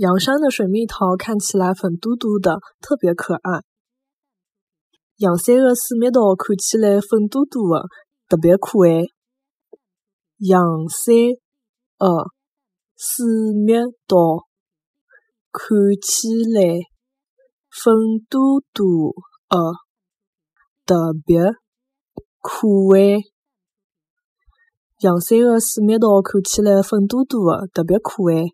阳山的水蜜桃看起来粉嘟嘟的特别可爱。阳山的水蜜桃看起来粉嘟嘟的特别可爱。阳山的水蜜桃看起来粉嘟嘟的特别可爱。阳山的水蜜桃看起来粉嘟嘟的特别可爱。